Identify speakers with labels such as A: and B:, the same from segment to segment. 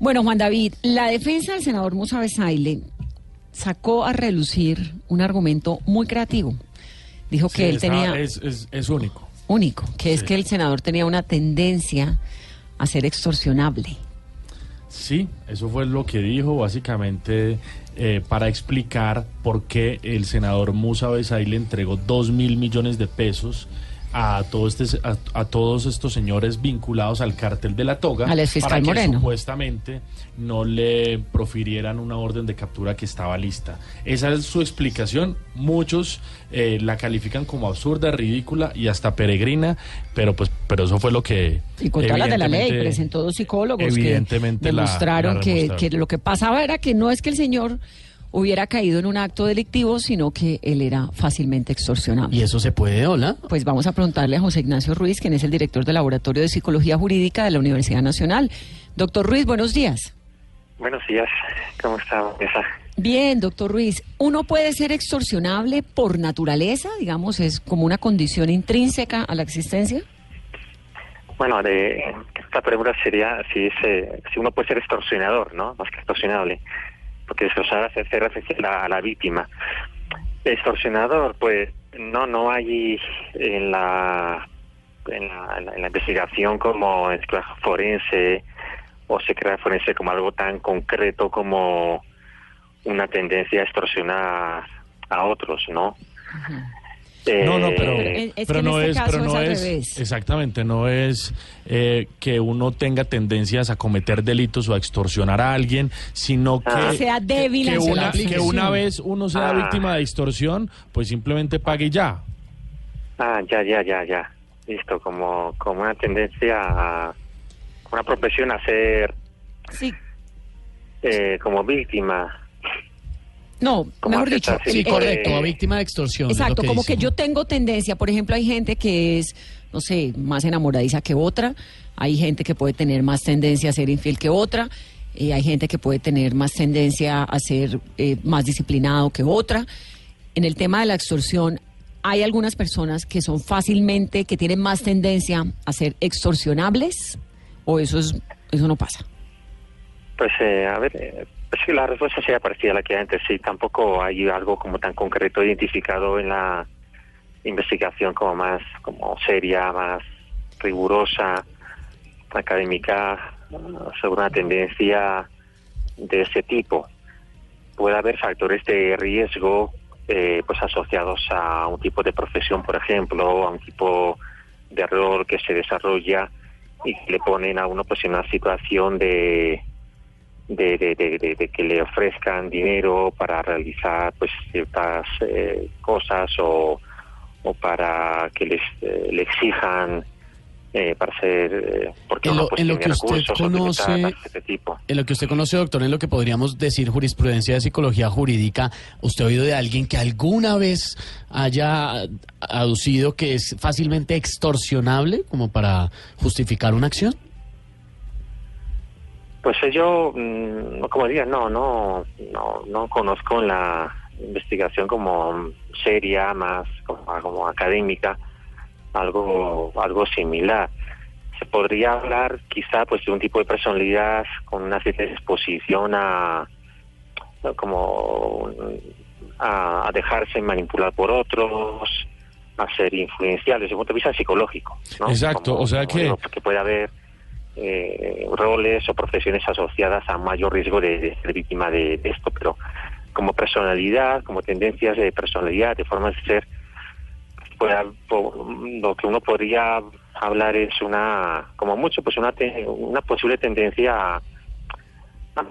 A: Bueno, Juan David, la defensa del senador Musa Besaile sacó a relucir un argumento muy creativo. Dijo que él tenía...
B: Es, es, único.
A: Único, que es que el senador tenía una tendencia a ser extorsionable.
B: Sí, eso fue lo que dijo básicamente eh, para explicar por qué el senador Musa Besaile entregó dos mil millones de pesos a, todos este, a, todos estos señores vinculados al cártel de la toga
A: al fiscal
B: para
A: que
B: supuestamente no le profirieran una orden de captura que estaba lista. Esa es su explicación. Muchos eh, la califican como absurda, ridícula y hasta peregrina, pero pues pero eso fue lo que
A: y contra la de la ley presentó dos psicólogos que demostraron que, que lo que pasaba era que no es que el señor hubiera caído en un acto delictivo, sino que él era fácilmente extorsionado.
C: ¿Y eso se puede, hola?
A: Pues vamos a preguntarle a José Ignacio Ruiz, quien es el director del Laboratorio de Psicología Jurídica de la Universidad Nacional. Doctor Ruiz, buenos días.
D: Buenos días, ¿cómo está?
A: Bien, doctor Ruiz. ¿Uno puede ser extorsionable por naturaleza? Digamos, ¿es como una condición intrínseca a la existencia?
D: Bueno, de, esta pregunta sería si, si uno puede ser extorsionador, ¿no? Más que extorsionable porque se hace referencia a la, víctima. Extorsionador, pues no, no hay en la, en la, investigación como en forense o se crea forense como algo tan concreto como una tendencia a extorsionar a otros, ¿no?
B: No, no, pero, eh, pero, no este es, pero no es, exactamente, no es eh, que uno tenga tendencias a cometer delitos o a extorsionar a alguien, sino ah.
A: que sea débil
B: que, una, que una vez uno sea ah. víctima de extorsión, pues simplemente pague ya.
D: Ah, ya, ya, ya, ya. Listo, como, como una tendencia a una profesión a ser
A: sí.
D: Eh, como víctima.
A: No, mejor dicho.
C: Sí, correcto, a víctima de extorsión.
A: Exacto, como que yo tengo tendencia, por ejemplo, hay gente que es, no sé, más enamoradiza que otra, hay gente que puede tener más tendencia a ser infiel que otra, y hay gente que puede tener más tendencia a ser eh, más disciplinado que otra. En el tema de la extorsión, hay algunas personas que son fácilmente, que tienen más tendencia a ser extorsionables, o eso es, eso no pasa.
D: Pues eh, a ver, eh, sí, la respuesta sería parecida a la que antes. Sí, tampoco hay algo como tan concreto identificado en la investigación como más como seria, más rigurosa, académica, sobre una tendencia de ese tipo. Puede haber factores de riesgo eh, pues asociados a un tipo de profesión, por ejemplo, a un tipo de rol que se desarrolla y que le ponen a uno pues en una situación de de, de, de, que le ofrezcan dinero para realizar pues ciertas eh, cosas o, o para que les eh, le exijan eh, para ser porque
C: en lo, en lo que usted conoce
D: este tipo.
C: en lo que usted conoce doctor en lo que podríamos decir jurisprudencia de psicología jurídica usted ha oído de alguien que alguna vez haya aducido que es fácilmente extorsionable como para justificar una acción
D: pues yo, mm, como diría, no, no, no, no conozco la investigación como seria, más como, académica, algo, algo similar. Se podría hablar quizá pues de un tipo de personalidad con una cierta disposición a como a, dejarse manipular por otros, a ser influencial desde el punto de vista psicológico.
B: Exacto, o sea que...
D: que puede haber eh, roles o profesiones asociadas a mayor riesgo de, ser víctima de, esto, pero como personalidad, como tendencias de personalidad, de formas de ser, pues, lo que uno podría hablar es una, como mucho, pues una, una posible tendencia a,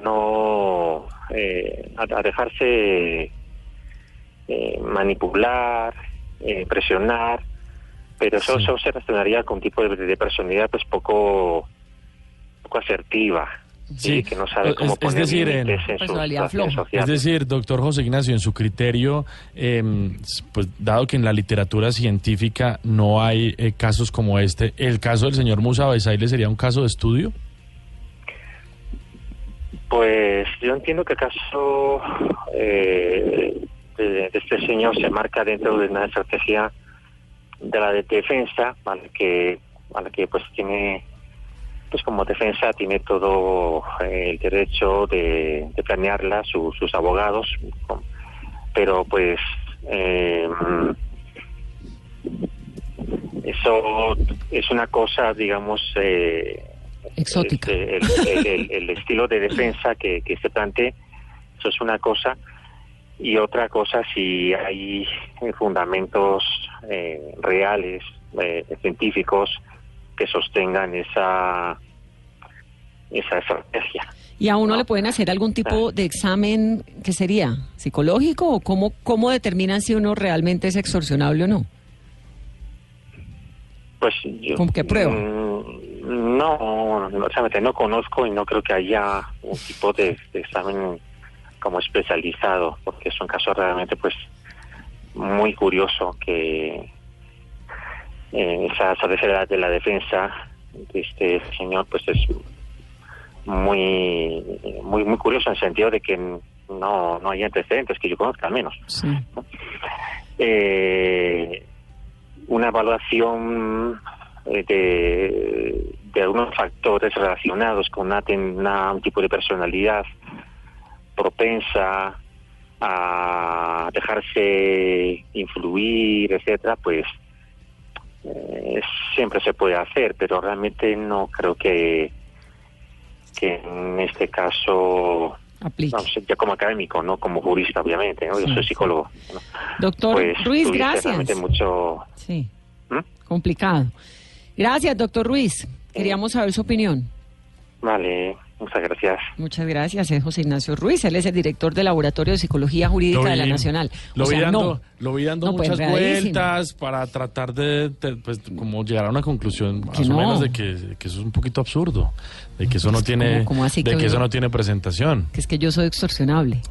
D: no, eh, a, dejarse eh, manipular, eh, presionar, pero eso, eso se relacionaría con un tipo de, de personalidad pues poco poco asertiva. Sí, que no sabe cómo es, decir, en,
B: Es decir, doctor José Ignacio, en su criterio, em, pues dado que en la literatura científica no hay eh, casos como este, ¿el caso del señor Musa Besaile sería un caso de estudio?
D: Pues yo entiendo que el caso eh, de, este señor se marca dentro de una estrategia de la de defensa, que, a la que pues tiene pues como defensa tiene todo eh, el derecho de, de planearla, su- sus abogados, pero pues eh, eso es una cosa, digamos, eh,
A: Exótica.
D: este, el, el- el- el estilo de defensa que, que se plantee, eso es una cosa. Y otra cosa, si hay fundamentos eh, reales, eh, científicos, que sostengan esa, esa estrategia.
A: ¿Y a uno
D: No.
A: le pueden hacer algún tipo de examen que sería psicológico o cómo, cómo determinan si uno realmente es extorsionable o no?
D: Pues yo,
A: ¿Con qué prueba?
D: mm, No, no, realmente no conozco y no creo que haya un tipo de, de examen como especializado, porque es un caso realmente pues muy curioso que eh, esa estrategia de la defensa de este señor pues es muy muy muy curioso en el sentido de que no no hay antecedentes que yo conozca al menos
A: Sí.
D: eh, una evaluación eh, de, de algunos factores relacionados con una, una- un tipo de personalidad propensa a dejarse influir, etcétera, pues eh, siempre se puede hacer, pero realmente no creo que que en este caso
A: Aplique.
D: no ya como académico, no como jurista, obviamente, ¿no? yo
A: Sí,
D: soy psicólogo. ¿no?
A: Doctor
D: Pues
A: Ruiz, gracias.
D: realmente mucho...
A: Sí,
D: ¿Mm?
A: complicado. Gracias, doctor Ruiz. Queríamos saber su opinión.
D: Vale, muchas gracias.
A: Muchas gracias. Es José Ignacio Ruiz. Él es el director del Laboratorio de Psicología Jurídica de la
B: vi-
A: Nacional.
B: Lo
A: O
B: vi
A: sea,
B: dando,
A: no.
B: lo vi dando
A: No, pues,
B: muchas vueltas para tratar de, de, pues, como llegar a una conclusión más
A: Que
B: o
A: no.
B: menos de que, que eso es un poquito absurdo, de que eso no tiene,
A: ¿cómo- cómo así
B: de
A: que
B: que eso no tiene presentación.
A: Que es que yo soy extorsionable.